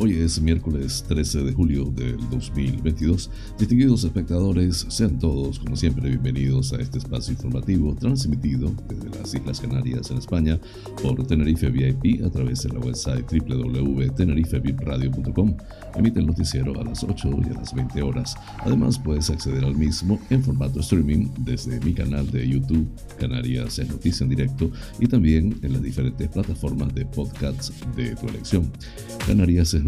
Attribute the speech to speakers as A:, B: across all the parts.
A: Hoy es miércoles 13 de julio del 2022. Distinguidos espectadores, sean todos, como siempre, bienvenidos a este espacio informativo transmitido desde las Islas Canarias en España por Tenerife VIP a través de la website www.tenerifevipradio.com. Emite el noticiero a las 8 y a las 20 horas. Además, puedes acceder al mismo en formato streaming desde mi canal de YouTube, Canarias es Noticia en Directo, y también en las diferentes plataformas de podcasts de tu elección. Canarias es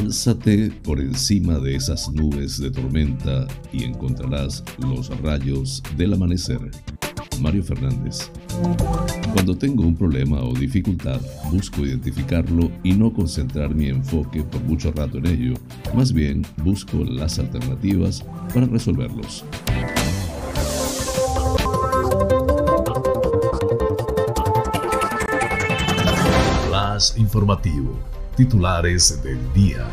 A: Lánzate por encima de esas nubes de tormenta y encontrarás los rayos del amanecer. Mario Fernández. Cuando tengo un problema o dificultad, busco identificarlo y no concentrar mi enfoque por mucho rato en ello. Más bien, busco las alternativas para resolverlos. Más informativo titulares del día.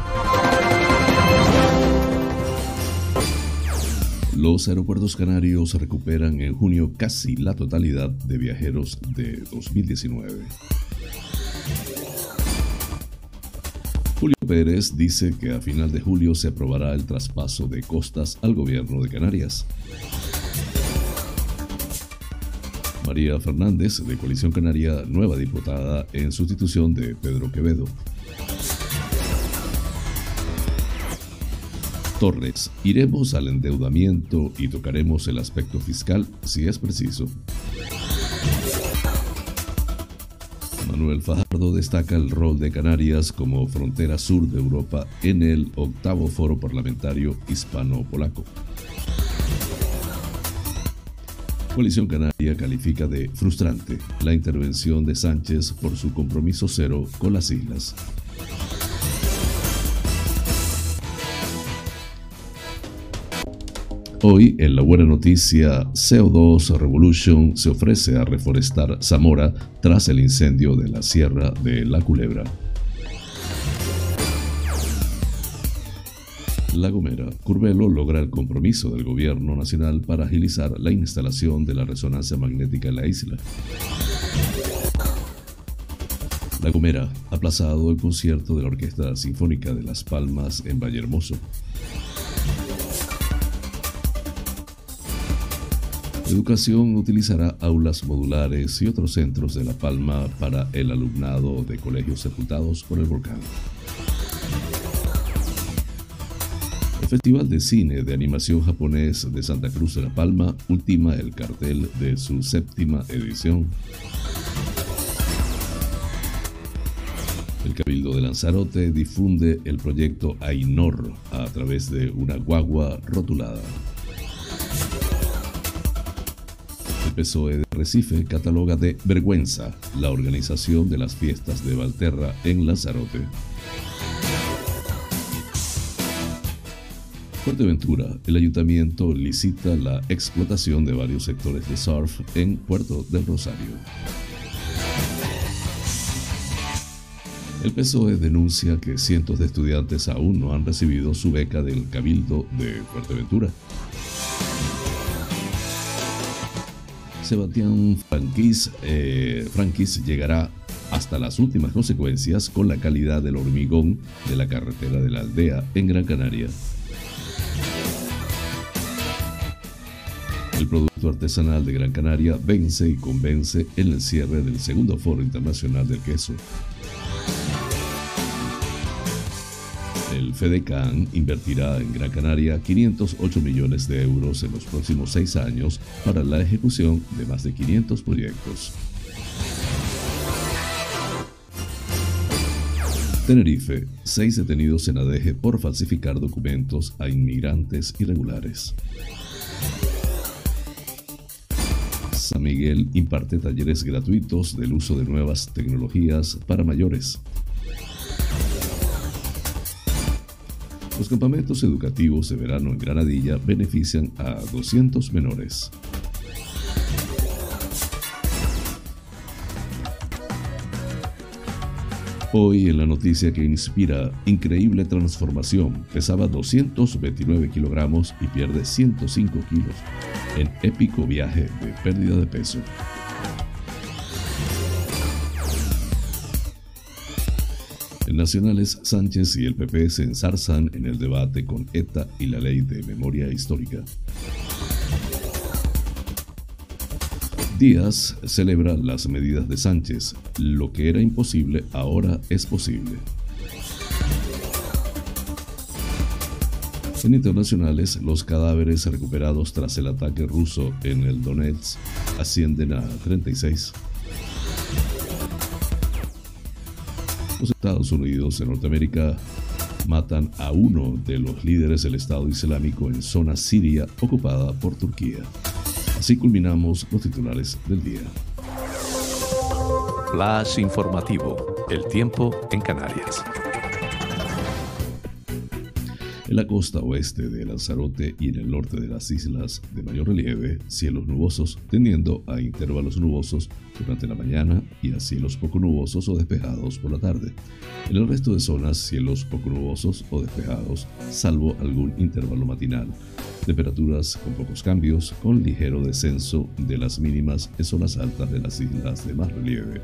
A: Los aeropuertos canarios recuperan en junio casi la totalidad de viajeros de 2019. Julio Pérez dice que a final de julio se aprobará el traspaso de costas al gobierno de Canarias. María Fernández, de Coalición Canaria, nueva diputada en sustitución de Pedro Quevedo. Torres, iremos al endeudamiento y tocaremos el aspecto fiscal si es preciso. Manuel Fajardo destaca el rol de Canarias como frontera sur de Europa en el octavo foro parlamentario hispano-polaco. Coalición Canaria califica de frustrante la intervención de Sánchez por su compromiso cero con las islas. Hoy, en la buena noticia, CO2 Revolution se ofrece a reforestar Zamora tras el incendio de la Sierra de la Culebra. La Gomera, Curvelo logra el compromiso del gobierno nacional para agilizar la instalación de la resonancia magnética en la isla. La Gomera aplazado el concierto de la Orquesta Sinfónica de Las Palmas en Vallehermoso. Educación utilizará aulas modulares y otros centros de La Palma para el alumnado de colegios sepultados por el volcán. El Festival de Cine de Animación Japonés de Santa Cruz de La Palma ultima el cartel de su séptima edición. El Cabildo de Lanzarote difunde el proyecto AINOR a través de una guagua rotulada. PSOE de Recife cataloga de vergüenza la organización de las fiestas de Valterra en Lanzarote. Fuerteventura, el ayuntamiento licita la explotación de varios sectores de surf en Puerto del Rosario. El PSOE denuncia que cientos de estudiantes aún no han recibido su beca del Cabildo de Fuerteventura. Sebastián eh, llegará hasta las últimas consecuencias con la calidad del hormigón de la carretera de la aldea en Gran Canaria. El producto artesanal de Gran Canaria vence y convence en el cierre del segundo Foro Internacional del Queso. El FEDECAN invertirá en Gran Canaria 508 millones de euros en los próximos seis años para la ejecución de más de 500 proyectos. Tenerife, seis detenidos en ADG por falsificar documentos a inmigrantes irregulares. San Miguel imparte talleres gratuitos del uso de nuevas tecnologías para mayores. Los campamentos educativos de verano en Granadilla benefician a 200 menores. Hoy en la noticia que inspira increíble transformación, pesaba 229 kilogramos y pierde 105 kilos en épico viaje de pérdida de peso. Nacionales, Sánchez y el PP se ensarzan en el debate con ETA y la ley de memoria histórica. Díaz celebra las medidas de Sánchez. Lo que era imposible ahora es posible. En internacionales, los cadáveres recuperados tras el ataque ruso en el Donetsk ascienden a 36. Los Estados Unidos de Norteamérica matan a uno de los líderes del Estado Islámico en zona siria ocupada por Turquía. Así culminamos los titulares del día.
B: Flash informativo. El tiempo en Canarias.
A: En la costa oeste de Lanzarote y en el norte de las islas de mayor relieve, cielos nubosos tendiendo a intervalos nubosos durante la mañana y a cielos poco nubosos o despejados por la tarde. En el resto de zonas, cielos poco nubosos o despejados, salvo algún intervalo matinal. Temperaturas con pocos cambios, con ligero descenso de las mínimas en zonas altas de las islas de más relieve.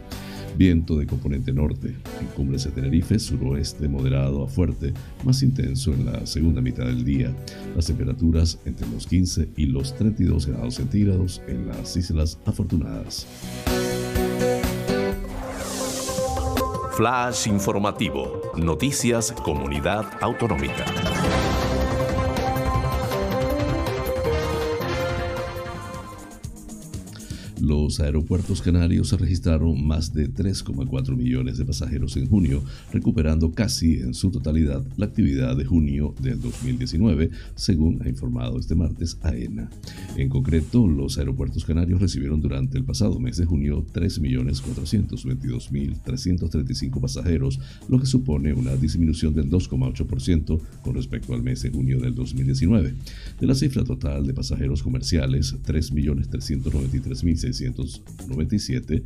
A: Viento de componente norte, en cumbres de Tenerife, suroeste moderado a fuerte, más intenso en la segunda mitad del día. Las temperaturas entre los 15 y los 32 grados centígrados en las Islas Afortunadas.
B: Flash informativo. Noticias Comunidad Autonómica.
A: Los aeropuertos canarios registraron más de 3,4 millones de pasajeros en junio, recuperando casi en su totalidad la actividad de junio del 2019, según ha informado este martes AENA. En concreto, los aeropuertos canarios recibieron durante el pasado mes de junio 3.422.335 pasajeros, lo que supone una disminución del 2,8% con respecto al mes de junio del 2019. De la cifra total de pasajeros comerciales, 3.393.600 697,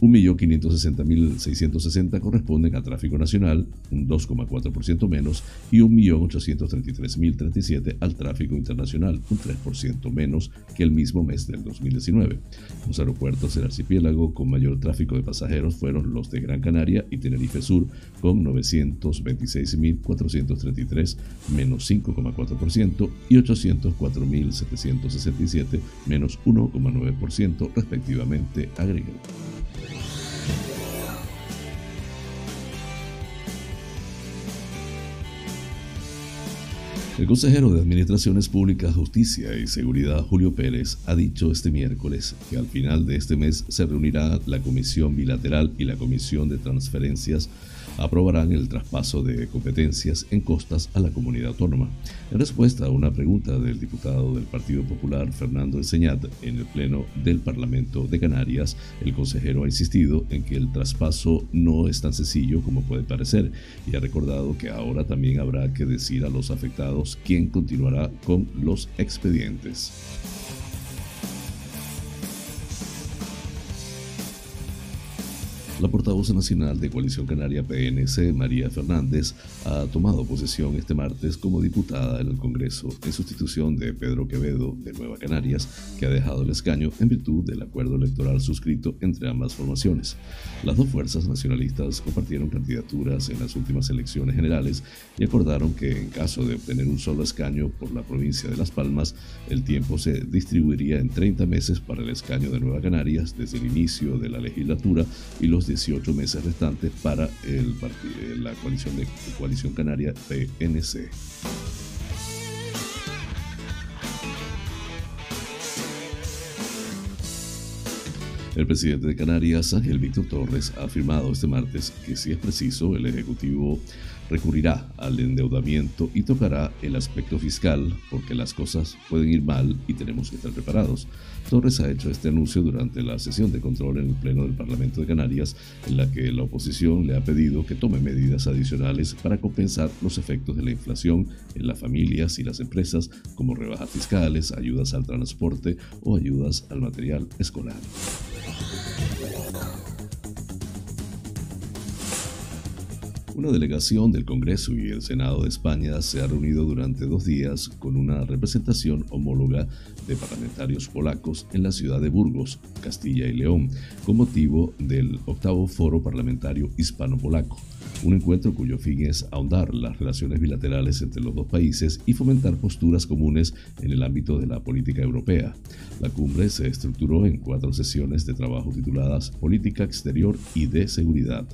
A: 1.560.660 corresponden a tráfico nacional, un 2,4% menos, y 1.833.037 al tráfico internacional, un 3% menos que el mismo mes del 2019. Los aeropuertos del archipiélago con mayor tráfico de pasajeros fueron los de Gran Canaria y Tenerife Sur, con 926.433, menos 5,4%, y 804.767, menos 1,9%, respectivamente. El consejero de Administraciones Públicas, Justicia y Seguridad, Julio Pérez, ha dicho este miércoles que al final de este mes se reunirá la Comisión Bilateral y la Comisión de Transferencias aprobarán el traspaso de competencias en costas a la comunidad autónoma. En respuesta a una pregunta del diputado del Partido Popular, Fernando Enseñat, en el Pleno del Parlamento de Canarias, el consejero ha insistido en que el traspaso no es tan sencillo como puede parecer y ha recordado que ahora también habrá que decir a los afectados quién continuará con los expedientes. La portavoz nacional de Coalición Canaria PNC, María Fernández, ha tomado posesión este martes como diputada en el Congreso en sustitución de Pedro Quevedo de Nueva Canarias, que ha dejado el escaño en virtud del acuerdo electoral suscrito entre ambas formaciones. Las dos fuerzas nacionalistas compartieron candidaturas en las últimas elecciones generales y acordaron que en caso de obtener un solo escaño por la provincia de Las Palmas, el tiempo se distribuiría en 30 meses para el escaño de Nueva Canarias desde el inicio de la legislatura y los 18 meses restantes para el la coalición, de, coalición canaria PNC. El presidente de Canarias, Ángel Víctor Torres, ha afirmado este martes que si es preciso, el Ejecutivo recurrirá al endeudamiento y tocará el aspecto fiscal porque las cosas pueden ir mal y tenemos que estar preparados. Torres ha hecho este anuncio durante la sesión de control en el Pleno del Parlamento de Canarias, en la que la oposición le ha pedido que tome medidas adicionales para compensar los efectos de la inflación en las familias y las empresas, como rebajas fiscales, ayudas al transporte o ayudas al material escolar. Una delegación del Congreso y el Senado de España se ha reunido durante dos días con una representación homóloga de parlamentarios polacos en la ciudad de Burgos, Castilla y León, con motivo del octavo foro parlamentario hispano-polaco un encuentro cuyo fin es ahondar las relaciones bilaterales entre los dos países y fomentar posturas comunes en el ámbito de la política europea. La cumbre se estructuró en cuatro sesiones de trabajo tituladas Política Exterior y de Seguridad.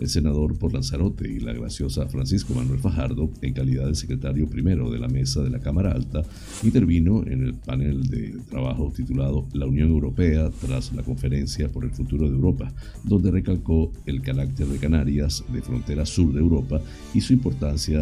A: El senador por Lanzarote y la graciosa Francisco Manuel Fajardo, en calidad de secretario primero de la mesa de la Cámara Alta, intervino en el panel de trabajo titulado La Unión Europea tras la conferencia por el futuro de Europa, donde recalcó el carácter de Canarias de frontera sur de Europa y su importancia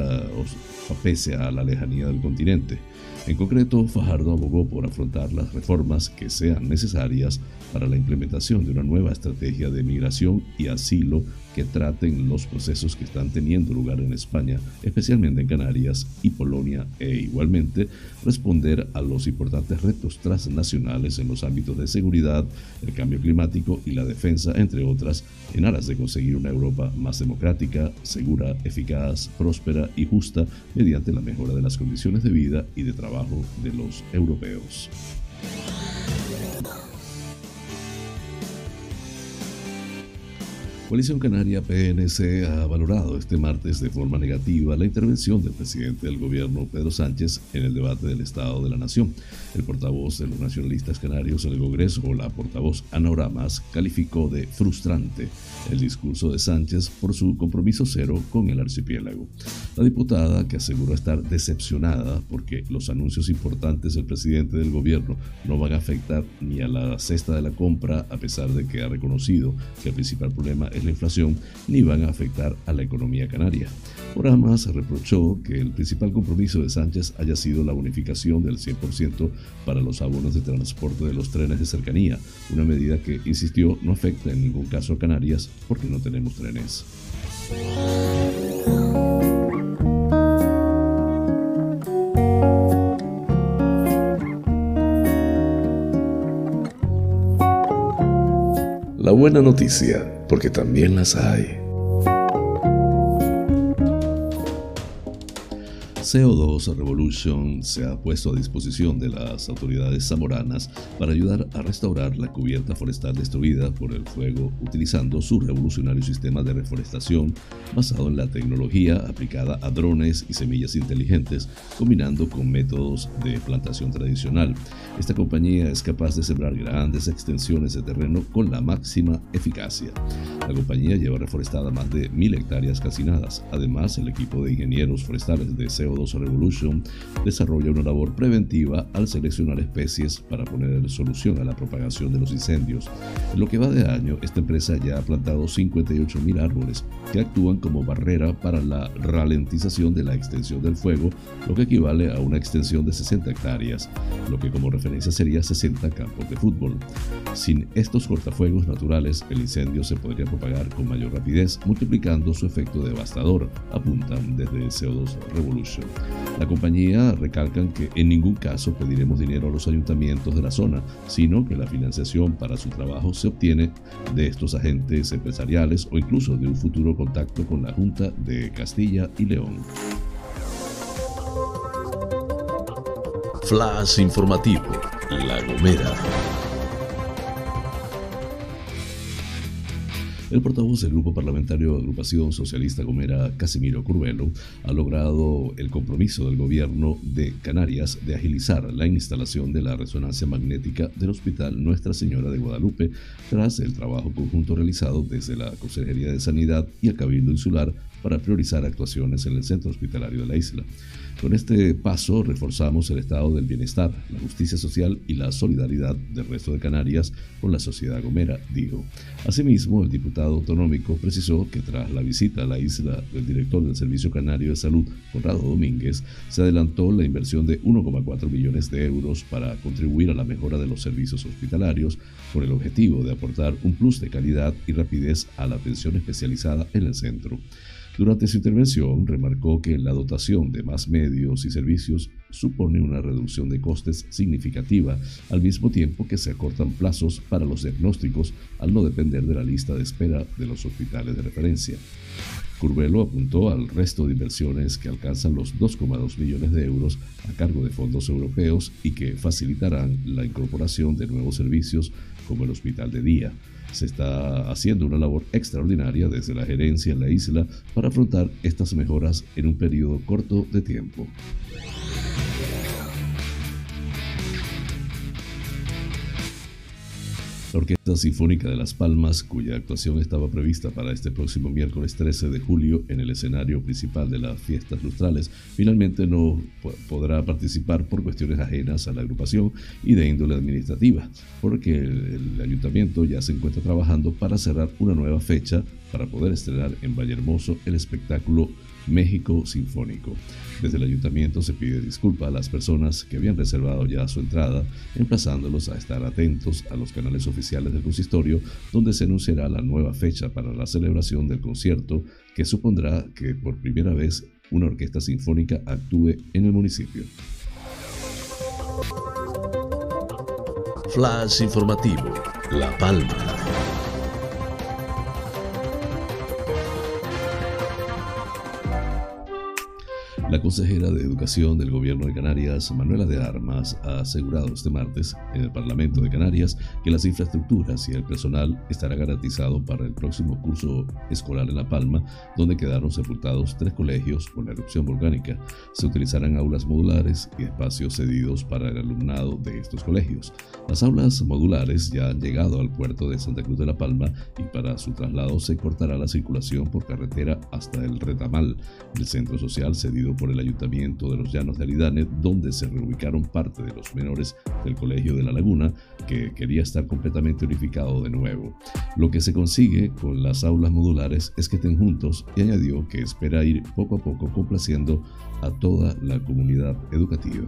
A: pese a la lejanía del continente. En concreto, Fajardo abogó por afrontar las reformas que sean necesarias para la implementación de una nueva estrategia de migración y asilo que traten los procesos que están teniendo lugar en España, especialmente en Canarias y Polonia, e igualmente responder a los importantes retos transnacionales en los ámbitos de seguridad, el cambio climático y la defensa, entre otras, en aras de conseguir una Europa más democrática, segura, eficaz, próspera y justa mediante la mejora de las condiciones de vida y de trabajo de los europeos. Coalición Canaria PNC ha valorado este martes de forma negativa la intervención del presidente del gobierno Pedro Sánchez en el debate del Estado de la Nación. El portavoz de los nacionalistas canarios en el Congreso, la portavoz Ana Oramas, calificó de frustrante el discurso de Sánchez por su compromiso cero con el archipiélago. La diputada, que aseguró estar decepcionada porque los anuncios importantes del presidente del gobierno no van a afectar ni a la cesta de la compra, a pesar de que ha reconocido que el principal problema es la inflación, ni van a afectar a la economía canaria. Oramas reprochó que el principal compromiso de Sánchez haya sido la bonificación del 100% para los abonos de transporte de los trenes de cercanía, una medida que, insistió, no afecta en ningún caso a Canarias porque no tenemos trenes. La buena noticia porque también las hay. CO2 Revolution se ha puesto a disposición de las autoridades zamoranas para ayudar a restaurar la cubierta forestal destruida por el fuego utilizando su revolucionario sistema de reforestación basado en la tecnología aplicada a drones y semillas inteligentes, combinando con métodos de plantación tradicional. Esta compañía es capaz de sembrar grandes extensiones de terreno con la máxima eficacia. La compañía lleva reforestada más de mil hectáreas calcinadas. Además, el equipo de ingenieros forestales de CO2 Revolution desarrolla una labor preventiva al seleccionar especies para poner solución a la propagación de los incendios. En lo que va de año, esta empresa ya ha plantado 58.000 árboles que actúan como barrera para la ralentización de la extensión del fuego, lo que equivale a una extensión de 60 hectáreas, lo que como referencia sería 60 campos de fútbol. Sin estos cortafuegos naturales, el incendio se podría propagar con mayor rapidez, multiplicando su efecto devastador, apuntan desde CO2 Revolution. La compañía recalcan que en ningún caso pediremos dinero a los ayuntamientos de la zona, sino que la financiación para su trabajo se obtiene de estos agentes empresariales o incluso de un futuro contacto con la Junta de Castilla y León.
B: Flash informativo, La Gomera.
A: El portavoz del Grupo Parlamentario Agrupación Socialista Gomera, Casimiro Curvelo, ha logrado el compromiso del gobierno de Canarias de agilizar la instalación de la resonancia magnética del Hospital Nuestra Señora de Guadalupe tras el trabajo conjunto realizado desde la Consejería de Sanidad y el Cabildo Insular para priorizar actuaciones en el centro hospitalario de la isla. Con este paso reforzamos el estado del bienestar, la justicia social y la solidaridad del resto de Canarias con la sociedad gomera, dijo. Asimismo, el diputado autonómico precisó que tras la visita a la isla del director del Servicio Canario de Salud, Conrado Domínguez, se adelantó la inversión de 1,4 millones de euros para contribuir a la mejora de los servicios hospitalarios con el objetivo de aportar un plus de calidad y rapidez a la atención especializada en el centro. Durante su intervención, remarcó que la dotación de más medios y servicios supone una reducción de costes significativa, al mismo tiempo que se acortan plazos para los diagnósticos al no depender de la lista de espera de los hospitales de referencia. Curvelo apuntó al resto de inversiones que alcanzan los 2,2 millones de euros a cargo de fondos europeos y que facilitarán la incorporación de nuevos servicios como el hospital de día, se está haciendo una labor extraordinaria desde la gerencia en la isla para afrontar estas mejoras en un periodo corto de tiempo. La Orquesta Sinfónica de Las Palmas, cuya actuación estaba prevista para este próximo miércoles 13 de julio en el escenario principal de las fiestas lustrales, finalmente no podrá participar por cuestiones ajenas a la agrupación y de índole administrativa, porque el, ayuntamiento ya se encuentra trabajando para cerrar una nueva fecha para poder estrenar en Vallehermoso el espectáculo México Sinfónico. Desde el ayuntamiento se pide disculpa a las personas que habían reservado ya su entrada, emplazándolos a estar atentos a los canales oficiales del consistorio, donde se anunciará la nueva fecha para la celebración del concierto, que supondrá que por primera vez una orquesta sinfónica actúe en el municipio.
B: Flash informativo, La Palma.
A: La consejera de Educación del Gobierno de Canarias, Manuela de Armas, ha asegurado este martes en el Parlamento de Canarias que las infraestructuras y el personal estará garantizado para el próximo curso escolar en La Palma, donde quedaron sepultados tres colegios por la erupción volcánica. Se utilizarán aulas modulares y espacios cedidos para el alumnado de estos colegios. Las aulas modulares ya han llegado al puerto de Santa Cruz de La Palma y para su traslado se cortará la circulación por carretera hasta el Retamal, el centro social cedido por el Ayuntamiento de los Llanos de Aridane, donde se reubicaron parte de los menores del Colegio de la Laguna, que quería estar completamente unificado de nuevo. Lo que se consigue con las aulas modulares es que estén juntos y añadió que espera ir poco a poco complaciendo a toda la comunidad educativa.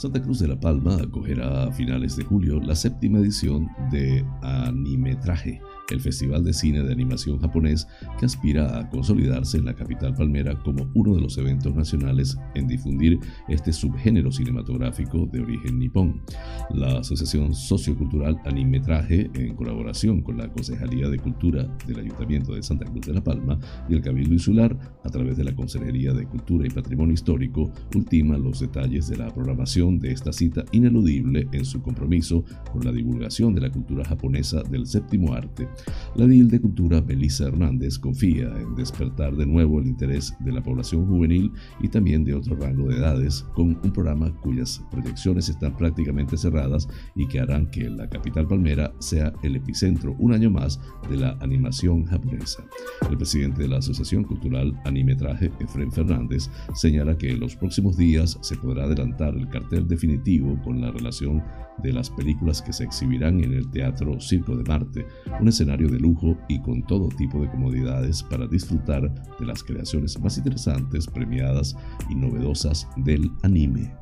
A: Santa Cruz de la Palma acogerá a finales de julio la séptima edición de Animetraje, el Festival de Cine de Animación japonés que aspira a consolidarse en la capital palmera como uno de los eventos nacionales en difundir este subgénero cinematográfico de origen nipón. La Asociación Sociocultural Animetraje, en colaboración con la Concejalía de Cultura del Ayuntamiento de Santa Cruz de la Palma y el Cabildo Insular, a través de la Consejería de Cultura y Patrimonio Histórico, ultima los detalles de la programación de esta cita ineludible en su compromiso con la divulgación de la cultura japonesa del séptimo arte la DIL de Cultura, Melissa Hernández, confía en despertar de nuevo el interés de la población juvenil y también de otro rango de edades, con un programa cuyas proyecciones están prácticamente cerradas y que harán que la capital palmera sea el epicentro un año más de la animación japonesa. El presidente de la Asociación Cultural Animetraje, Efren Fernández, señala que en los próximos días se podrá adelantar el cartel definitivo con la relación de las películas que se exhibirán en el Teatro Circo de Marte, un escenario de lujo y con todo tipo de comodidades para disfrutar de las creaciones más interesantes, premiadas y novedosas del anime.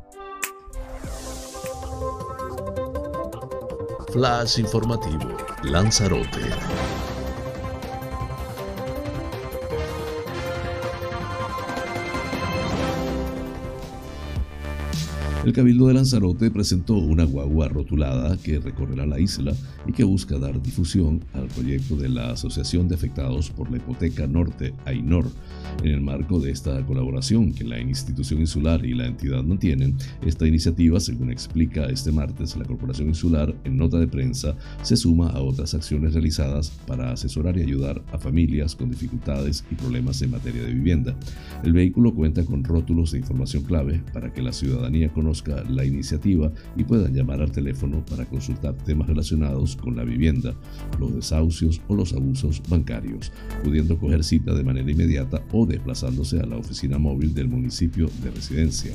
B: Flash informativo, Lanzarote.
A: El Cabildo de Lanzarote presentó una guagua rotulada que recorrerá la isla y que busca dar difusión al proyecto de la Asociación de Afectados por la Hipoteca Norte, AINOR. En el marco de esta colaboración que la institución insular y la entidad mantienen, esta iniciativa, según explica este martes la Corporación Insular en nota de prensa, se suma a otras acciones realizadas para asesorar y ayudar a familias con dificultades y problemas en materia de vivienda. El vehículo cuenta con rótulos de información clave para que la ciudadanía conozca la iniciativa y puedan llamar al teléfono para consultar temas relacionados con la vivienda, los desahucios o los abusos bancarios, pudiendo coger cita de manera inmediata o desplazándose a la oficina móvil del municipio de residencia.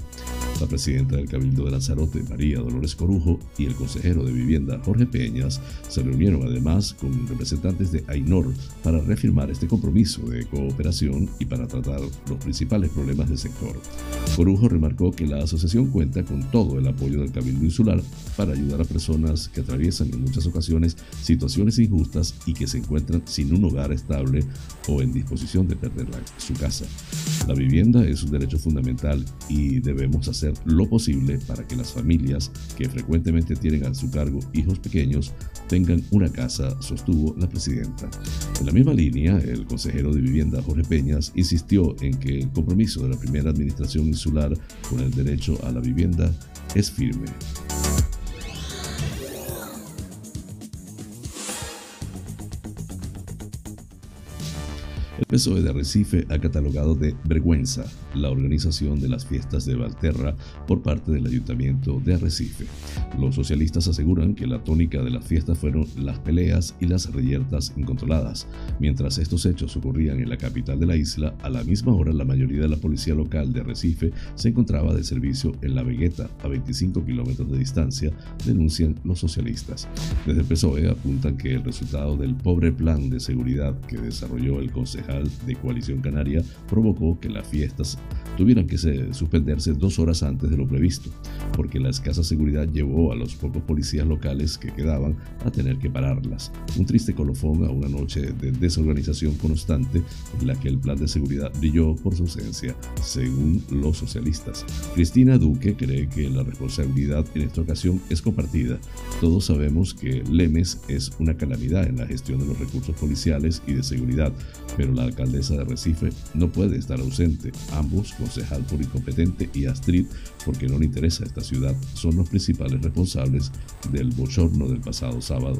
A: La presidenta del Cabildo de Lanzarote, María Dolores Corujo, y el consejero de Vivienda, Jorge Peñas, se reunieron además con representantes de AINOR para reafirmar este compromiso de cooperación y para tratar los principales problemas del sector. Corujo remarcó que la asociación cuenta con todo el apoyo del Cabildo Insular para ayudar a personas que atraviesan en muchas ocasiones situaciones injustas y que se encuentran sin un hogar estable o en disposición de perder su casa. La vivienda es un derecho fundamental y debemos hacer lo posible para que las familias que frecuentemente tienen a su cargo hijos pequeños tengan una casa, sostuvo la presidenta. En la misma línea, el consejero de vivienda Jorge Peñas insistió en que el compromiso de la primera administración insular con el derecho a la vivienda es firme. El PSOE de Recife ha catalogado de vergüenza la organización de las fiestas de Valterra por parte del Ayuntamiento de Arrecife. Los socialistas aseguran que la tónica de las fiestas fueron las peleas y las reyertas incontroladas. Mientras estos hechos ocurrían en la capital de la isla, a la misma hora la mayoría de la policía local de Arrecife se encontraba de servicio en La Vegueta, a 25 kilómetros de distancia, denuncian los socialistas. Desde el PSOE apuntan que el resultado del pobre plan de seguridad que desarrolló el concejal de Coalición Canaria provocó que las fiestas tuvieran que suspenderse dos horas antes de lo previsto, porque la escasa seguridad llevó a los pocos policías locales que quedaban a tener que pararlas. Un triste colofón a una noche de desorganización constante en la que el plan de seguridad brilló por su ausencia, según los socialistas. Cristina Duque cree que la responsabilidad en esta ocasión es compartida. Todos sabemos que Lemes es una calamidad en la gestión de los recursos policiales y de seguridad, pero la alcaldesa de Recife no puede estar ausente. Ambos concejal por incompetente y Astrid porque no le interesa esta ciudad, son los principales responsables del bochorno del pasado sábado.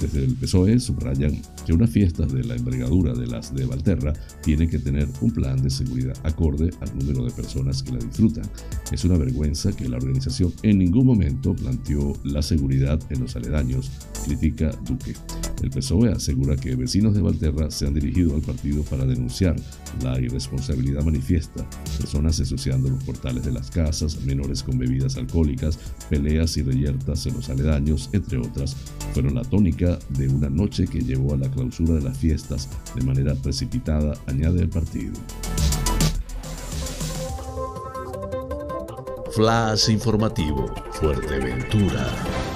A: Desde el PSOE subrayan que una fiesta de la envergadura de las de Valterra tiene que tener un plan de seguridad acorde al número de personas que la disfrutan. Es una vergüenza que la organización en ningún momento planteó la seguridad en los aledaños, critica Duque. El PSOE asegura que vecinos de Valterra se han dirigido al partido para denunciar la irresponsabilidad manifiesta, personas ensuciando los portales de las casas, menores con bebidas alcohólicas, peleas y reyertas en los aledaños, entre otras, fueron la tónica de una noche que llevó a la clausura de las fiestas de manera precipitada, añade el partido.
B: Flash informativo, Fuerteventura.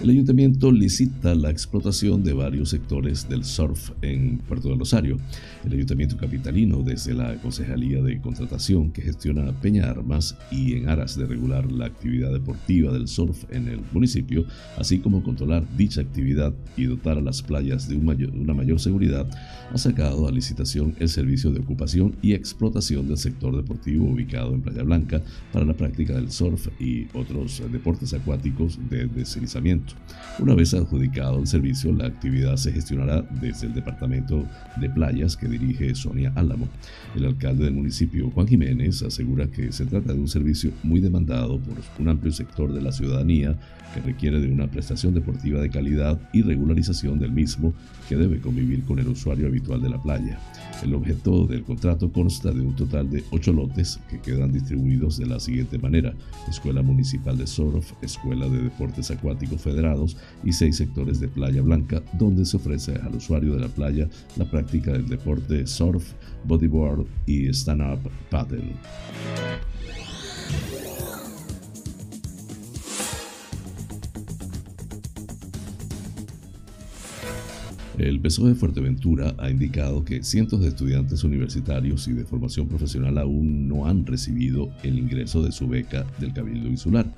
A: El ayuntamiento licita la explotación de varios sectores del surf en Puerto de Rosario. El ayuntamiento capitalino, desde la Concejalía de Contratación que gestiona Peña Armas y en aras de regular la actividad deportiva del surf en el municipio, así como controlar dicha actividad y dotar a las playas de una mayor seguridad, ha sacado a licitación el servicio de ocupación y explotación del sector deportivo ubicado en Playa Blanca para la práctica del surf y otros deportes acuáticos de deslizamiento. Una vez adjudicado el servicio, la actividad se gestionará desde el Departamento de Playas que dirige Sonia Álamo. El alcalde del municipio, Juan Jiménez, asegura que se trata de un servicio muy demandado por un amplio sector de la ciudadanía que requiere de una prestación deportiva de calidad y regularización del mismo que debe convivir con el usuario habitual de la playa. El objeto del contrato consta de un total de ocho lotes que quedan distribuidos de la siguiente manera. Escuela Municipal de Surf, Escuela de Deportes Acuáticos Federados y seis sectores de Playa Blanca donde se ofrece al usuario de la playa la práctica del deporte surf, bodyboard y stand-up paddle. El PSOE de Fuerteventura ha indicado que cientos de estudiantes universitarios y de formación profesional aún no han recibido el ingreso de su beca del Cabildo Insular.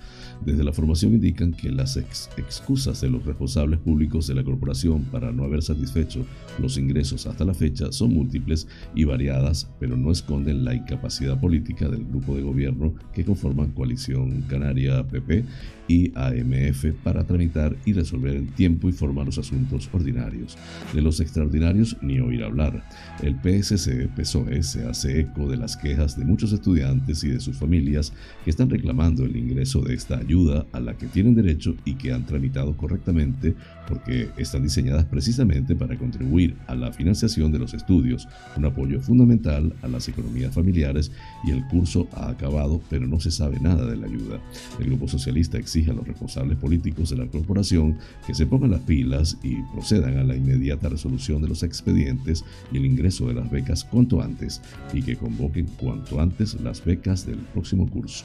A: Desde la formación indican que las excusas de los responsables públicos de la corporación para no haber satisfecho los ingresos hasta la fecha son múltiples y variadas, pero no esconden la incapacidad política del grupo de gobierno que conforman Coalición Canaria PP y AMF para tramitar y resolver en tiempo y forma los asuntos ordinarios. De los extraordinarios ni oír hablar. El PSC PSOE se hace eco de las quejas de muchos estudiantes y de sus familias que están reclamando el ingreso de esta ayuda a la que tienen derecho y que han tramitado correctamente porque están diseñadas precisamente para contribuir a la financiación de los estudios, un apoyo fundamental a las economías familiares y el curso ha acabado pero no se sabe nada de la ayuda. El Grupo Socialista exige a los responsables políticos de la corporación que se pongan las pilas y procedan a la inmediata resolución de los expedientes y el ingreso de las becas cuanto antes y que convoquen cuanto antes las becas del próximo curso.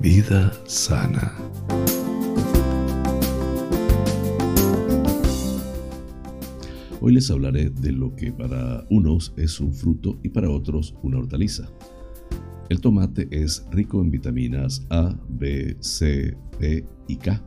B: Vida sana.
A: Hoy les hablaré de lo que para unos es un fruto y para otros una hortaliza. El tomate es rico en vitaminas A, B, C, E y K,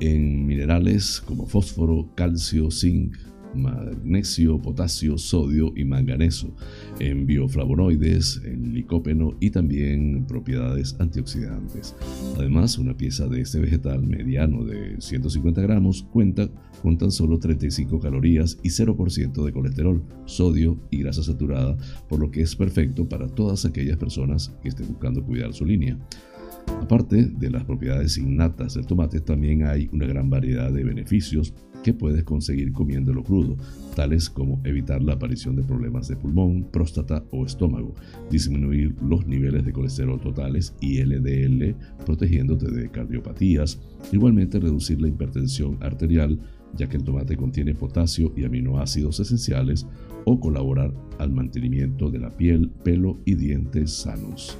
A: en minerales como fósforo, calcio, zinc, magnesio, potasio, sodio y manganeso, en bioflavonoides, en licópeno y también propiedades antioxidantes. Además, una pieza de este vegetal mediano de 150 gramos cuenta con tan solo 35 calorías y 0% de colesterol, sodio y grasa saturada, por lo que es perfecto para todas aquellas personas que estén buscando cuidar su línea. Aparte de las propiedades innatas del tomate, también hay una gran variedad de beneficios que puedes conseguir comiéndolo crudo, tales como evitar la aparición de problemas de pulmón, próstata o estómago, disminuir los niveles de colesterol totales y LDL, protegiéndote de cardiopatías, igualmente reducir la hipertensión arterial, ya que el tomate contiene potasio y aminoácidos esenciales, o colaborar al mantenimiento de la piel, pelo y dientes sanos.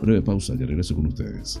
A: Breve pausa, ya regreso con ustedes.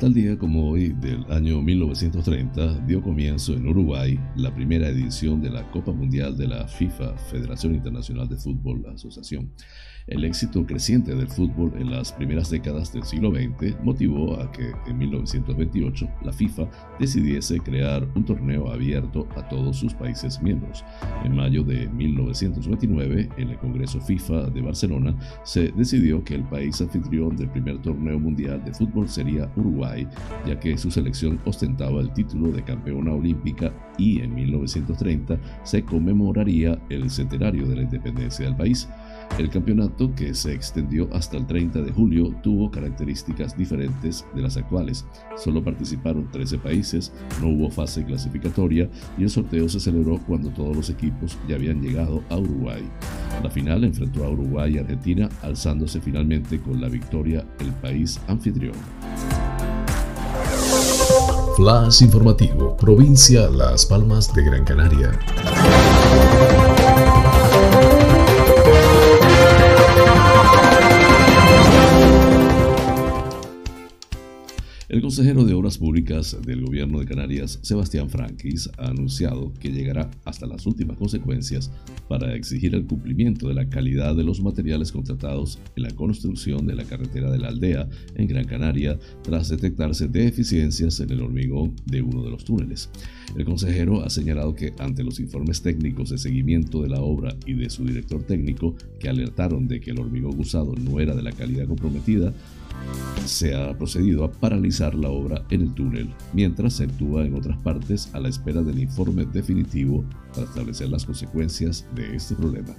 A: Tal día como hoy del año 1930 dio comienzo en Uruguay la primera edición de la Copa Mundial de la FIFA, Federación Internacional de Fútbol Asociación. El éxito creciente del fútbol en las primeras décadas del siglo XX motivó a que en 1928 la FIFA decidiese crear un torneo abierto a todos sus países miembros. En mayo de 1929, en el Congreso FIFA de Barcelona, se decidió que el país anfitrión del primer torneo mundial de fútbol sería Uruguay, ya que su selección ostentaba el título de campeona olímpica y en 1930 se conmemoraría el centenario de la independencia del país. El campeonato, que se extendió hasta el 30 de julio, tuvo características diferentes de las actuales. Solo participaron 13 países, no hubo fase clasificatoria y el sorteo se celebró cuando todos los equipos ya habían llegado a Uruguay. La final enfrentó a Uruguay y Argentina, alzándose finalmente con la victoria el país anfitrión.
B: Flash informativo, provincia Las Palmas de Gran Canaria.
A: El consejero de Obras Públicas del Gobierno de Canarias, Sebastián Franquis, ha anunciado que llegará hasta las últimas consecuencias para exigir el cumplimiento de la calidad de los materiales contratados en la construcción de la carretera de la aldea en Gran Canaria tras detectarse deficiencias en el hormigón de uno de los túneles. El consejero ha señalado que ante los informes técnicos de seguimiento de la obra y de su director técnico que alertaron de que el hormigón usado no era de la calidad comprometida, se ha procedido a paralizar la obra en el túnel, mientras se actúa en otras partes a la espera del informe definitivo para establecer las consecuencias de este problema.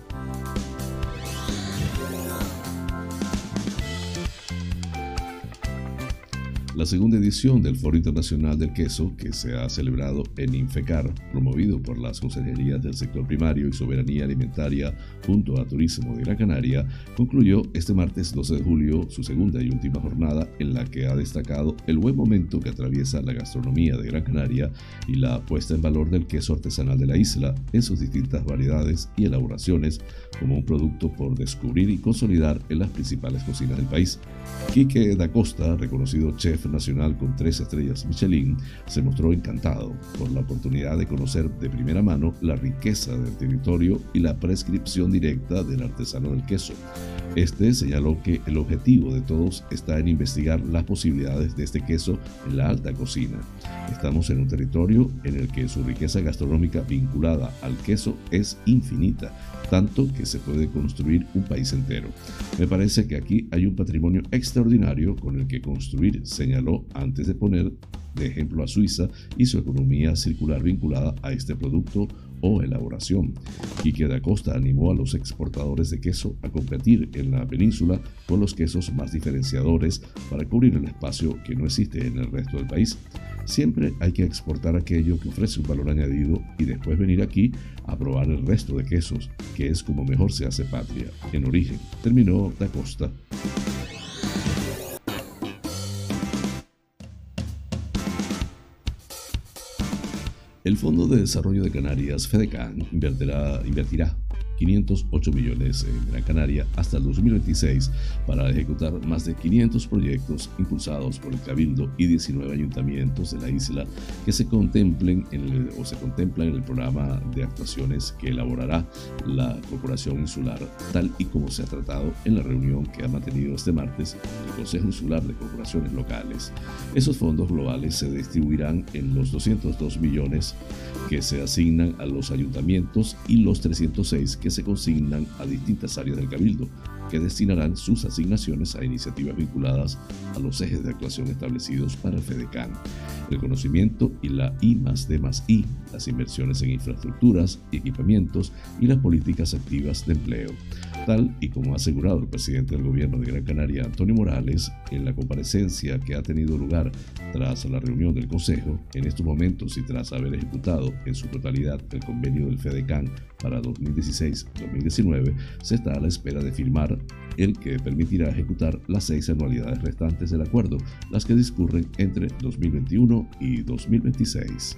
A: La segunda edición del Foro Internacional del Queso, que se ha celebrado en Infecar, promovido por las Consejerías del Sector Primario y Soberanía Alimentaria junto a Turismo de Gran Canaria, concluyó este martes 12 de julio su segunda y última jornada en la que ha destacado el buen momento que atraviesa la gastronomía de Gran Canaria y la puesta en valor del queso artesanal de la isla en sus distintas variedades y elaboraciones como un producto por descubrir y consolidar en las principales cocinas del país. Quique da Costa, reconocido chef nacional con tres estrellas Michelin, se mostró encantado por la oportunidad de conocer de primera mano la riqueza del territorio y la prescripción directa del artesano del queso. Este señaló que el objetivo de todos está en investigar las posibilidades de este queso en la alta cocina. Estamos en un territorio en el que su riqueza gastronómica vinculada al queso es infinita, tanto que se puede construir un país entero. Me parece que aquí hay un patrimonio extraordinario con el que construir, señaló antes de poner de ejemplo a Suiza y su economía circular vinculada a este producto o elaboración. Quique da Costa animó a los exportadores de queso a competir en la península con los quesos más diferenciadores para cubrir el espacio que no existe en el resto del país. Siempre hay que exportar aquello que ofrece un valor añadido y después venir aquí a probar el resto de quesos, que es como mejor se hace patria, en origen, terminó Da Costa. El Fondo de Desarrollo de Canarias, FEDECAN, invertirá, invertirá 508 millones en Gran Canaria hasta el 2026 para ejecutar más de 500 proyectos impulsados por el Cabildo y 19 ayuntamientos de la isla que se contemplen en o se contemplan en el programa de actuaciones que elaborará la Corporación Insular, tal y como se ha tratado en la reunión que ha mantenido este martes el Consejo Insular de Corporaciones Locales. Esos fondos globales se distribuirán en los 202 millones que se asignan a los ayuntamientos y los 306 que se consignan a distintas áreas del Cabildo, que destinarán sus asignaciones a iniciativas vinculadas a los ejes de actuación establecidos para el FEDECAN, el conocimiento y la I más D I, las inversiones en infraestructuras y equipamientos y las políticas activas de empleo tal y como ha asegurado el presidente del gobierno de Gran Canaria, Antonio Morales, en la comparecencia que ha tenido lugar tras la reunión del Consejo, en estos momentos y tras haber ejecutado en su totalidad el convenio del FEDECAN para 2016-2019, se está a la espera de firmar el que permitirá ejecutar las seis anualidades restantes del acuerdo, las que discurren entre 2021 y 2026.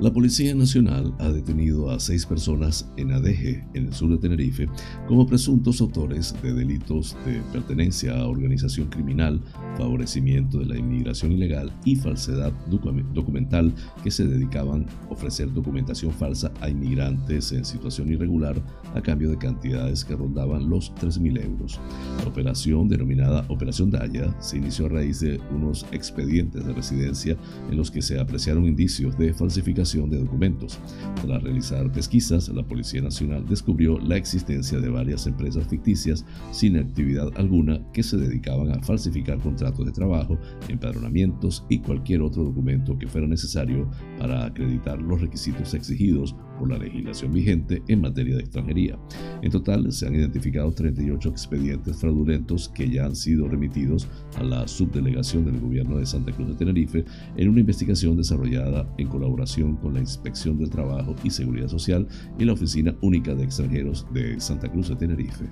A: La Policía Nacional ha detenido a seis personas en Adeje, en el sur de Tenerife, como presuntos autores de delitos de pertenencia a organización criminal, favorecimiento de la inmigración ilegal y falsedad documental que se dedicaban a ofrecer documentación falsa a inmigrantes en situación irregular a cambio de cantidades que rondaban los 3.000 euros. La operación, denominada Operación Daya, se inició a raíz de unos expedientes de residencia en los que se apreciaron indicios de falsificación de documentos. Tras realizar pesquisas, la Policía Nacional descubrió la existencia de varias empresas ficticias sin actividad alguna que se dedicaban a falsificar contratos de trabajo, empadronamientos y cualquier otro documento que fuera necesario para acreditar los requisitos exigidos por la legislación vigente en materia de extranjería. En total, se han identificado 38 expedientes fraudulentos que ya han sido remitidos a la subdelegación del gobierno de Santa Cruz de Tenerife en una investigación desarrollada en colaboración con la Inspección del Trabajo y Seguridad Social y la Oficina Única de Extranjeros de Santa Cruz de Tenerife.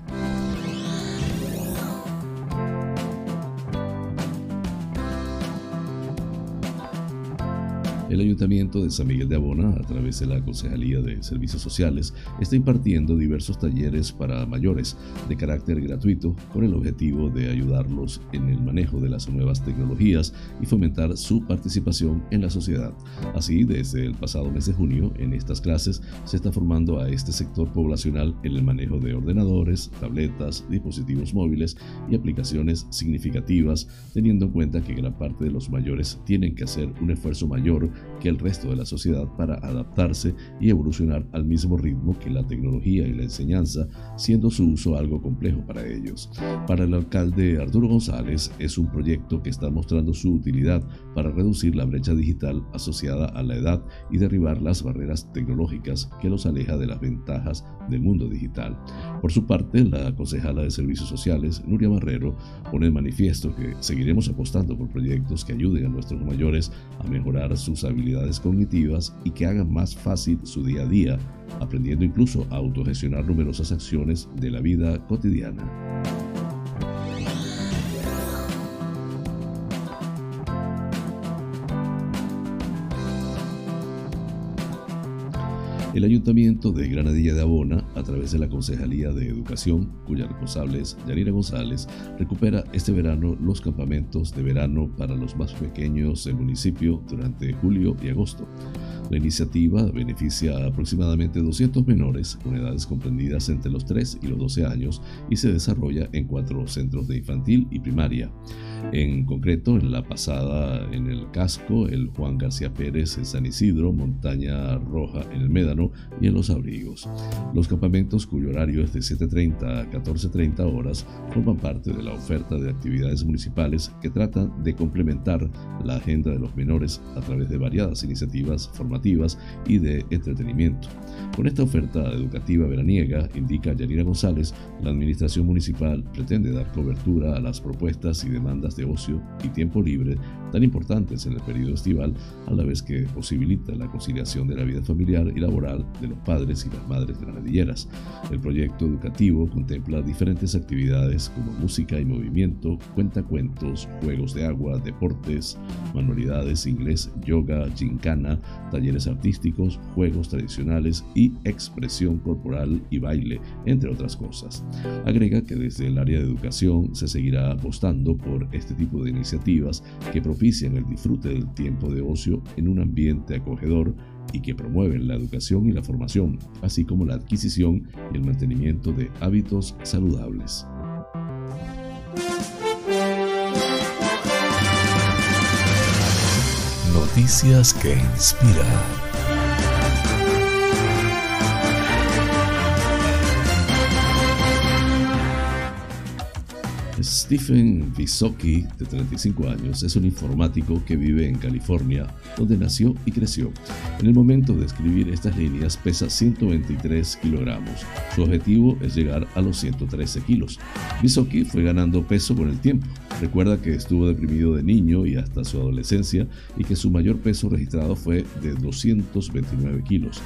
A: El Ayuntamiento de San Miguel de Abona, a través de la Concejalía de Servicios Sociales, está impartiendo diversos talleres para mayores de carácter gratuito con el objetivo de ayudarlos en el manejo de las nuevas tecnologías y fomentar su participación en la sociedad. Así, desde el pasado mes de junio, en estas clases se está formando a este sector poblacional en el manejo de ordenadores, tabletas, dispositivos móviles y aplicaciones significativas, teniendo en cuenta que gran parte de los mayores tienen que hacer un esfuerzo mayor que el resto de la sociedad para adaptarse y evolucionar al mismo ritmo que la tecnología y la enseñanza, siendo su uso algo complejo para ellos. Para el alcalde Arturo González es un proyecto que está mostrando su utilidad para reducir la brecha digital asociada a la edad y derribar las barreras tecnológicas que los aleja de las ventajas del mundo digital. Por su parte, la concejala de Servicios Sociales, Nuria Barrero, pone en manifiesto que seguiremos apostando por proyectos que ayuden a nuestros mayores a mejorar sus habilidades cognitivas y que hagan más fácil su día a día, aprendiendo incluso a autogestionar numerosas acciones de la vida cotidiana. El Ayuntamiento de Granadilla de Abona, a través de la Concejalía de Educación, cuya responsable es Yanira González, recupera este verano los campamentos de verano para los más pequeños del municipio durante julio y agosto. La iniciativa beneficia a aproximadamente 200 menores con edades comprendidas entre los 3 y los 12 años y se desarrolla en cuatro centros de infantil y primaria. En concreto, en la pasada en el Casco, el Juan García Pérez en San Isidro, Montaña Roja en el Médano y en Los Abrigos. Los campamentos, cuyo horario es de 7.30 a 14.30 horas, forman parte de la oferta de actividades municipales que tratan de complementar la agenda de los menores a través de variadas iniciativas formativas y de entretenimiento. Con esta oferta educativa veraniega, indica Yanira González, la Administración Municipal pretende dar cobertura a las propuestas y demandas de ocio y tiempo libre tan importantes en el periodo estival, a la vez que posibilita la conciliación de la vida familiar y laboral de los padres y las madres granadilleras. El proyecto educativo contempla diferentes actividades como música y movimiento, cuentacuentos, juegos de agua, deportes, manualidades, inglés, yoga, gincana, talleres artísticos, juegos tradicionales y expresión corporal y baile, entre otras cosas. Agrega que desde el área de educación se seguirá apostando por este tipo de iniciativas que propician el disfrute del tiempo de ocio en un ambiente acogedor y que promueven la educación y la formación, así como la adquisición y el mantenimiento de hábitos saludables.
B: Noticias que inspiran.
A: Stephen Visocki, de 35 años, es un informático que vive en California, donde nació y creció. En el momento de escribir estas líneas pesa 123 kilogramos. Su objetivo es llegar a los 113 kilos. Visocki fue ganando peso con el tiempo. Recuerda que estuvo deprimido de niño y hasta su adolescencia y que su mayor peso registrado fue de 229 kilos.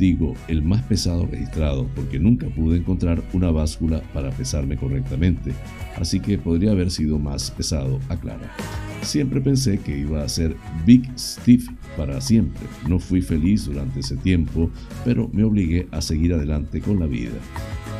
A: Digo, el más pesado registrado porque nunca pude encontrar una báscula para pesarme correctamente así que podría haber sido más pesado, aclara. Siempre pensé que iba a ser Big Steve para siempre. No fui feliz durante ese tiempo, pero me obligué a seguir adelante con la vida.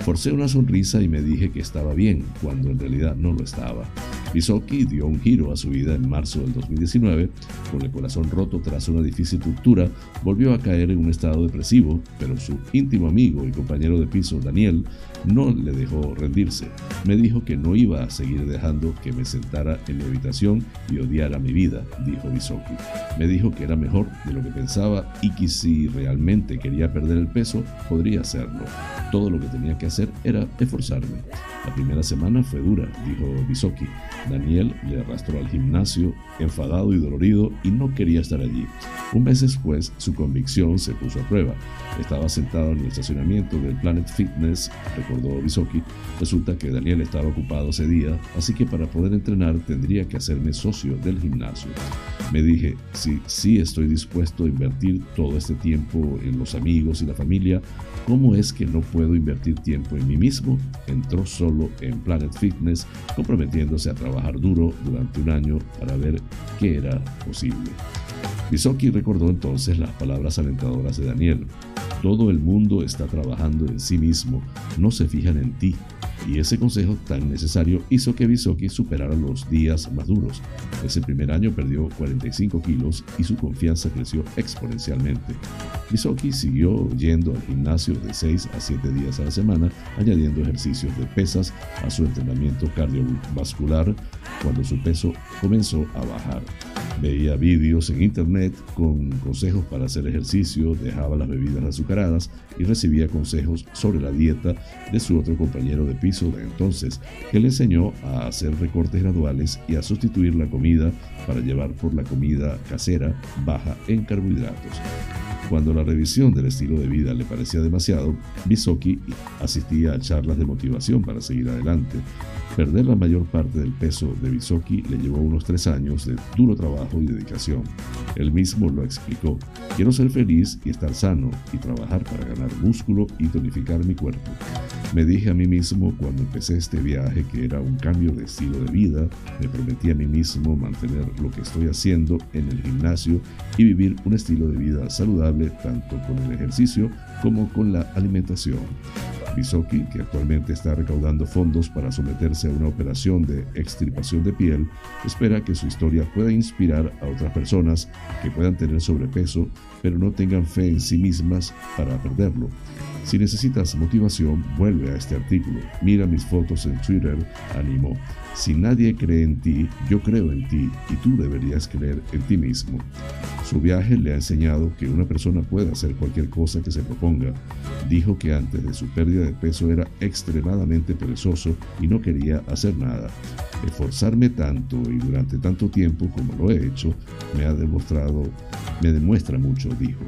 A: Forcé una sonrisa y me dije que estaba bien, cuando en realidad no lo estaba. Bisoki dio un giro a su vida en marzo del 2019. Con el corazón roto tras una difícil ruptura, volvió a caer en un estado depresivo, pero su íntimo amigo y compañero de piso, Daniel, no le dejó rendirse. Me dijo que no iba a seguir dejando que me sentara en mi habitación y odiara mi vida, dijo Bisoki. Me dijo que era mejor de lo que pensaba y que si realmente quería perder el peso, podría hacerlo. Todo lo que tenía que hacer era esforzarme. La primera semana fue dura, dijo Bisoki. Daniel le arrastró al gimnasio, enfadado y dolorido, y no quería estar allí. Un mes después, su convicción se puso a prueba. Estaba sentado en el estacionamiento del Planet Fitness, recordó Bisoki. Resulta que Daniel estaba ocupado ese día, así que para poder entrenar tendría que hacerme socio del gimnasio. Me dije, si sí estoy dispuesto a invertir todo este tiempo en los amigos y la familia, ¿cómo es que no puedo invertir tiempo en mí mismo? Entró solo en Planet Fitness, comprometiéndose a trabajar duro durante un año para ver qué era posible. Bisoki recordó entonces las palabras alentadoras de Daniel. Todo el mundo está trabajando en sí mismo, no se fijan en ti, y ese consejo tan necesario hizo que Bisoki superara los días más duros. Ese primer año perdió 45 kilos y su confianza creció exponencialmente. Bisoki siguió yendo al gimnasio de 6 a 7 días a la semana, añadiendo ejercicios de pesas a su entrenamiento cardiovascular cuando su peso comenzó a bajar. Veía vídeos en internet con consejos para hacer ejercicio, dejaba las bebidas azucaradas y recibía consejos sobre la dieta de su otro compañero de piso de entonces, que le enseñó a hacer recortes graduales y a sustituir la comida para llevar por la comida casera baja en carbohidratos. Cuando la revisión del estilo de vida le parecía demasiado, Bisoki asistía a charlas de motivación para seguir adelante. Perder la mayor parte del peso de Bisoki le llevó unos tres años de duro trabajo y dedicación. Él mismo lo explicó. Quiero ser feliz y estar sano y trabajar para ganar músculo y tonificar mi cuerpo. Me dije a mí mismo cuando empecé este viaje que era un cambio de estilo de vida, me prometí a mí mismo mantener lo que estoy haciendo en el gimnasio y vivir un estilo de vida saludable tanto con el ejercicio como con la alimentación. Bisoki, que actualmente está recaudando fondos para someterse a una operación de extirpación de piel, espera que su historia pueda inspirar a otras personas que puedan tener sobrepeso pero no tengan fe en sí mismas para perderlo. Si necesitas motivación, vuelve a este artículo. Mira mis fotos en Twitter, animó. Si nadie cree en ti, yo creo en ti y tú deberías creer en ti mismo. Su viaje le ha enseñado que una persona puede hacer cualquier cosa que se proponga. Dijo que antes de su pérdida de peso era extremadamente perezoso y no quería hacer nada. Esforzarme tanto y durante tanto tiempo como lo he hecho me ha demostrado, me demuestra mucho, dijo.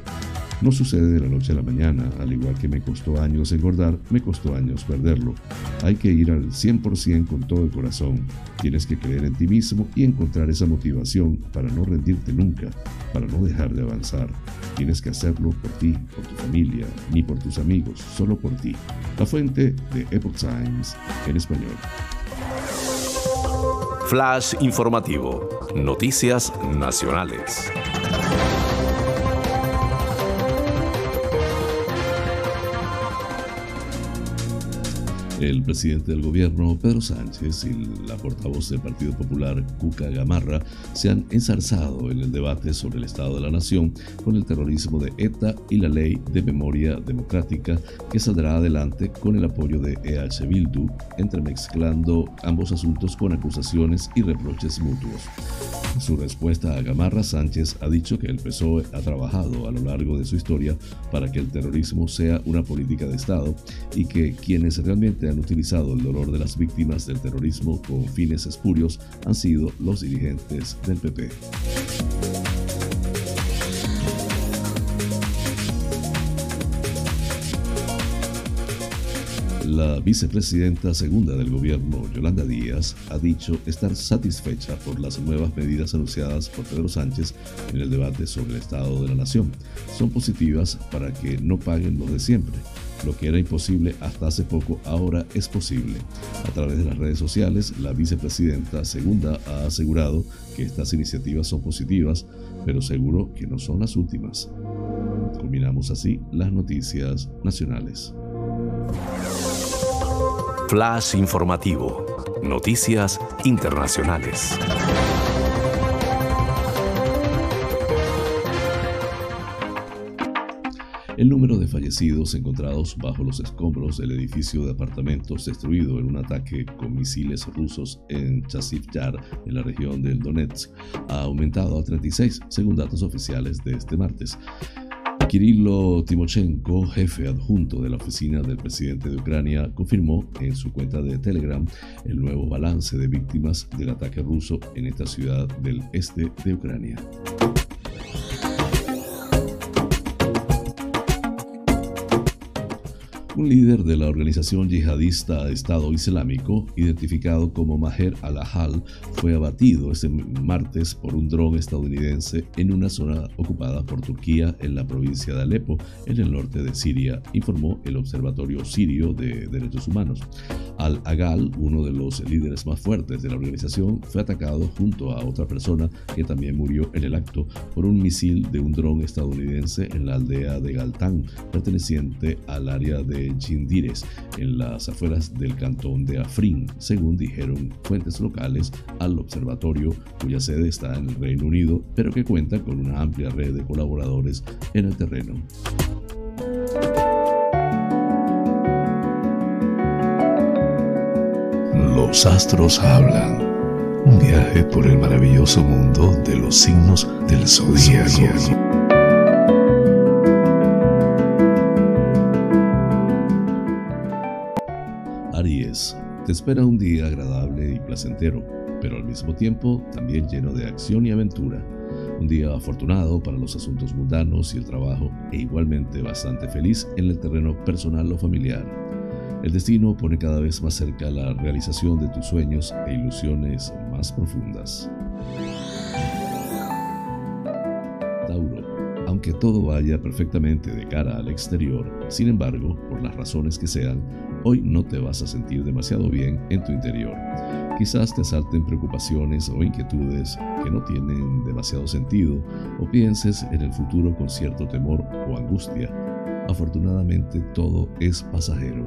A: No sucede de la noche a la mañana, al igual que me costó años engordar, me costó años perderlo. Hay que ir al 100% con todo el corazón. Tienes que creer en ti mismo y encontrar esa motivación para no rendirte nunca, para no dejar de avanzar. Tienes que hacerlo por ti, por tu familia, ni por tus amigos, solo por ti. La fuente de Epoch Times en español.
B: Flash informativo. Noticias nacionales.
A: El presidente del gobierno, Pedro Sánchez, y la portavoz del Partido Popular, Cuca Gamarra, se han ensarzado en el debate sobre el Estado de la Nación con el terrorismo de ETA y la ley de memoria democrática que saldrá adelante con el apoyo de EH Bildu, entremezclando ambos asuntos con acusaciones y reproches mutuos. En su respuesta a Gamarra, Sánchez ha dicho que el PSOE ha trabajado a lo largo de su historia para que el terrorismo sea una política de Estado y que quienes realmente han utilizado el dolor de las víctimas del terrorismo con fines espurios han sido los dirigentes del PP. La vicepresidenta segunda del gobierno, Yolanda Díaz, ha dicho estar satisfecha por las nuevas medidas anunciadas por Pedro Sánchez en el debate sobre el Estado de la Nación. Son positivas para que no paguen los de siempre. Lo que era imposible hasta hace poco ahora es posible. A través de las redes sociales, la vicepresidenta segunda ha asegurado que estas iniciativas son positivas, pero seguro que no son las últimas. Combinamos así las noticias nacionales.
B: Flash informativo. Noticias internacionales.
A: El número de fallecidos encontrados bajo los escombros del edificio de apartamentos destruido en un ataque con misiles rusos en Chasiv Yar, en la región del Donetsk, ha aumentado a 36, según datos oficiales de este martes. Kirilo Timochenko, jefe adjunto de la oficina del presidente de Ucrania, confirmó en su cuenta de Telegram el nuevo balance de víctimas del ataque ruso en esta ciudad del este de Ucrania. Un líder de la organización yihadista Estado Islámico, identificado como Maher al-Ahal, fue abatido este martes por un dron estadounidense en una zona ocupada por Turquía en la provincia de Alepo, en el norte de Siria, informó el Observatorio Sirio de Derechos Humanos. Al-Agal, uno de los líderes más fuertes de la organización, fue atacado junto a otra persona que también murió en el acto por un misil de un dron estadounidense en la aldea de Galtán, perteneciente al área de Chindires, en las afueras del cantón de Afrin, según dijeron fuentes locales al observatorio, cuya sede está en el Reino Unido, pero que cuenta con una amplia red de colaboradores en el terreno.
B: Los astros hablan. Un viaje por el maravilloso mundo de los signos del zodiaco.
A: Te espera un día agradable y placentero, pero al mismo tiempo también lleno de acción y aventura. Un día afortunado para los asuntos mundanos y el trabajo e igualmente bastante feliz en el terreno personal o familiar. El destino pone cada vez más cerca la realización de tus sueños e ilusiones más profundas. Aunque todo vaya perfectamente de cara al exterior, sin embargo, por las razones que sean, hoy no te vas a sentir demasiado bien en tu interior. Quizás te salten preocupaciones o inquietudes que no tienen demasiado sentido o pienses en el futuro con cierto temor o angustia. Afortunadamente todo es pasajero.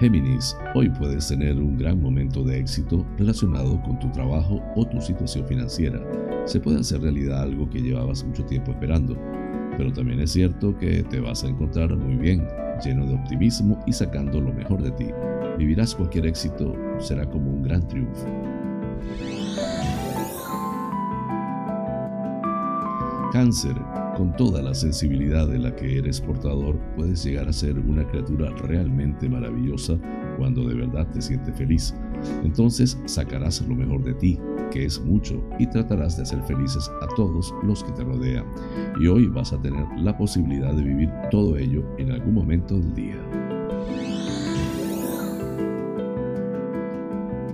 A: Géminis, hoy puedes tener un gran momento de éxito relacionado con tu trabajo o tu situación financiera. Se puede hacer realidad algo que llevabas mucho tiempo esperando. Pero también es cierto que te vas a encontrar muy bien, lleno de optimismo y sacando lo mejor de ti. Vivirás cualquier éxito, será como un gran triunfo. Cáncer, con toda la sensibilidad de la que eres portador, puedes llegar a ser una criatura realmente maravillosa cuando de verdad te sientes feliz. Entonces sacarás lo mejor de ti, que es mucho, y tratarás de hacer felices a todos los que te rodean. Y hoy vas a tener la posibilidad de vivir todo ello en algún momento del día.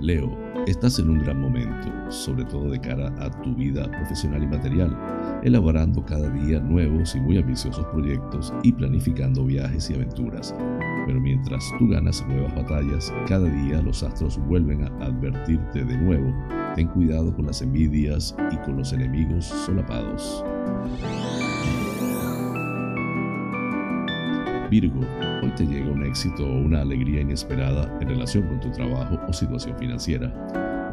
A: Leo, estás en un gran momento, sobre todo de cara a tu vida profesional y material, elaborando cada día nuevos y muy ambiciosos proyectos y planificando viajes y aventuras. Pero mientras tú ganas nuevas batallas, cada día los astros vuelven a advertirte de nuevo. Ten cuidado con las envidias y con los enemigos solapados. Virgo, hoy te llega un éxito o una alegría inesperada en relación con tu trabajo o situación financiera.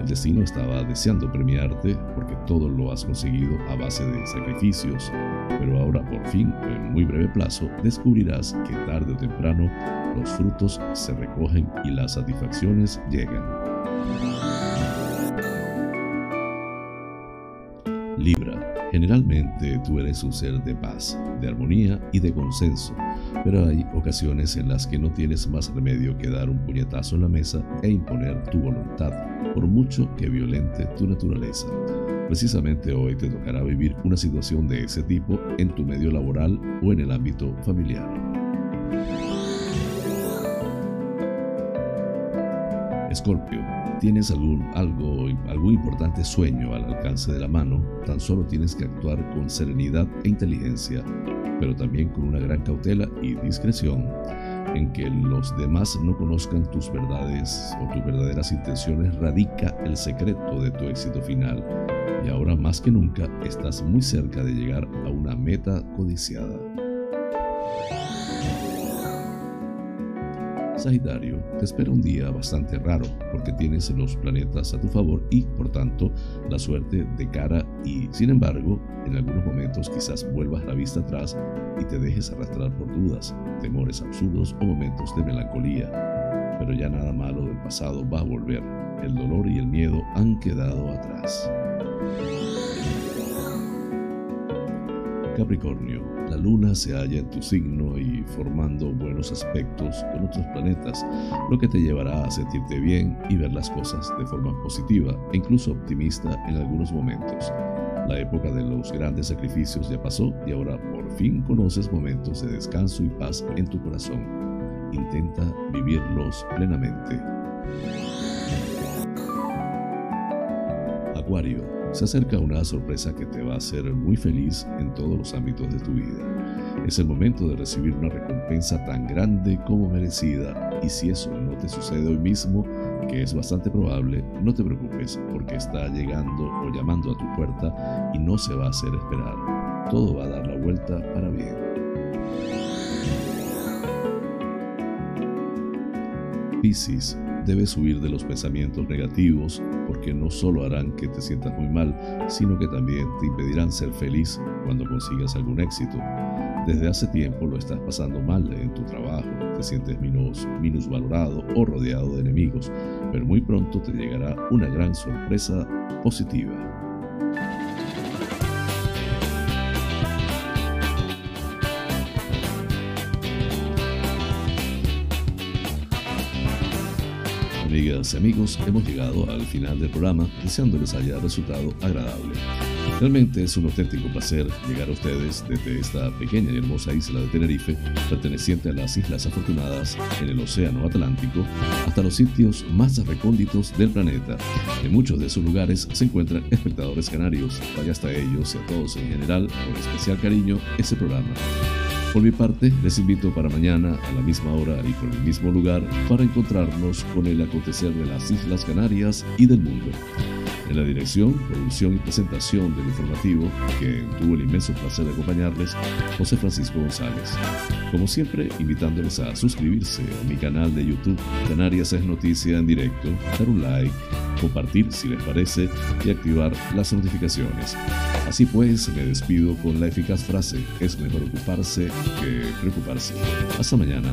A: El destino estaba deseando premiarte porque todo lo has conseguido a base de sacrificios, pero ahora por fin, en muy breve plazo, descubrirás que tarde o temprano los frutos se recogen y las satisfacciones llegan. Generalmente tú eres un ser de paz, de armonía y de consenso pero hay ocasiones en las que no tienes más remedio que dar un puñetazo en la mesa e imponer tu voluntad, por mucho que violente tu naturaleza. Precisamente hoy te tocará vivir una situación de ese tipo en tu medio laboral o en el ámbito familiar. Escorpio, tienes algún, algo, algún importante sueño al alcance de la mano, tan solo tienes que actuar con serenidad e inteligencia pero también con una gran cautela y discreción en que los demás no conozcan tus verdades o tus verdaderas intenciones radica el secreto de tu éxito final. Y ahora más que nunca estás muy cerca de llegar a una meta codiciada. Sagitario, te espera un día bastante raro porque tienes los planetas a tu favor y, por tanto, la suerte de cara y, sin embargo, en algunos momentos quizás vuelvas la vista atrás y te dejes arrastrar por dudas, temores absurdos o momentos de melancolía. Pero ya nada malo del pasado va a volver. El dolor y el miedo han quedado atrás. Capricornio, la luna se halla en tu signo y formando buenos aspectos con otros planetas, lo que te llevará a sentirte bien y ver las cosas de forma positiva e incluso optimista en algunos momentos. La época de los grandes sacrificios ya pasó y ahora por fin conoces momentos de descanso y paz en tu corazón. Intenta vivirlos plenamente. Se acerca una sorpresa que te va a hacer muy feliz en todos los ámbitos de tu vida. Es el momento de recibir una recompensa tan grande como merecida y si eso no te sucede hoy mismo, que es bastante probable, no te preocupes porque está llegando o llamando a tu puerta y no se va a hacer esperar. Todo va a dar la vuelta para bien. Piscis debes huir de los pensamientos negativos porque no solo harán que te sientas muy mal, sino que también te impedirán ser feliz cuando consigas algún éxito. Desde hace tiempo lo estás pasando mal en tu trabajo, te sientes menos, valorado o rodeado de enemigos, pero muy pronto te llegará una gran sorpresa positiva. Amigas y amigos, hemos llegado al final del programa deseándoles haya resultado agradable. Realmente es un auténtico placer llegar a ustedes desde esta pequeña y hermosa isla de Tenerife, perteneciente a las Islas Afortunadas en el Océano Atlántico, hasta los sitios más recónditos del planeta. En muchos de esos lugares se encuentran espectadores canarios. Vaya hasta ellos y a todos en general, con especial cariño, ese programa. Por mi parte, les invito para mañana a la misma hora y por el mismo lugar para encontrarnos con el acontecer de las Islas Canarias y del mundo. En la dirección, producción y presentación del informativo, que tuvo el inmenso placer de acompañarles, José Francisco González. Como siempre, invitándoles a suscribirse a mi canal de YouTube, Canarias es Noticia en Directo, dar un like, compartir si les parece y activar las notificaciones. Así pues, me despido con la eficaz frase, es mejor ocuparse que preocuparse. Hasta mañana.